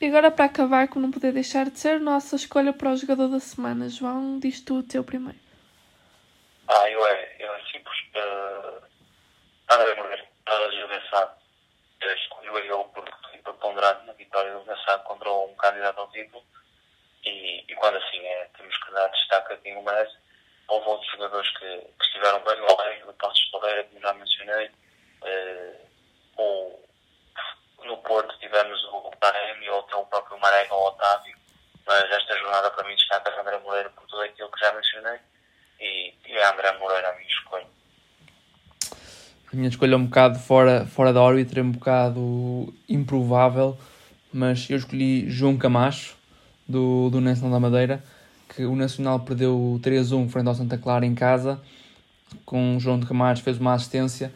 E agora, para acabar, como não poder deixar de ser, nossa escolha para o jogador da semana. João, diz tu o teu primeiro. Ah, eu é, eu é simples. Uh, André Moreira, Gil Bessado. Escolheu ele porque preponderante na vitória do Bessado contra um candidato ao título. E, e quando assim é, temos que dar destaque a quem o merece. Houve outros jogadores que, que estiveram bem, o Alejo, o Passos Ferreira, como já mencionei. Uh, o, no Porto tivemos o Taremi ou o próprio Marega ou Otávio. Mas esta jornada para mim destaca a André Moreira por tudo aquilo que já mencionei. E, e é André Moreira a minha escolha. A minha escolha é um bocado fora, fora da órbita, é um bocado improvável, mas eu escolhi João Camacho, do, do Nacional da Madeira, que o Nacional perdeu 3-1 frente ao Santa Clara em casa, com o João de Camacho fez uma assistência,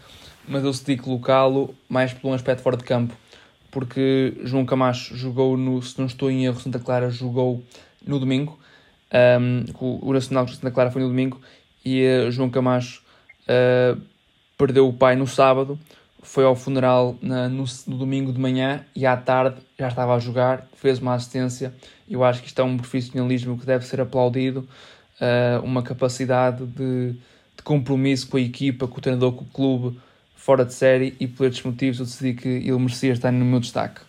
mas eu decidi colocá-lo mais por um aspecto fora de campo, porque João Camacho jogou no, se não estou em erro, Santa Clara jogou no domingo, um, o, Nacional de Santa Clara foi no domingo, e uh, João Camacho uh, perdeu o pai no sábado, foi ao funeral na, no, no, domingo de manhã e à tarde já estava a jogar, fez uma assistência. Eu acho que isto é um profissionalismo que deve ser aplaudido, uh, uma capacidade de, de, compromisso com a equipa, com o treinador, com o clube, fora de série e por estes motivos eu decidi que ele merecia estar no meu destaque.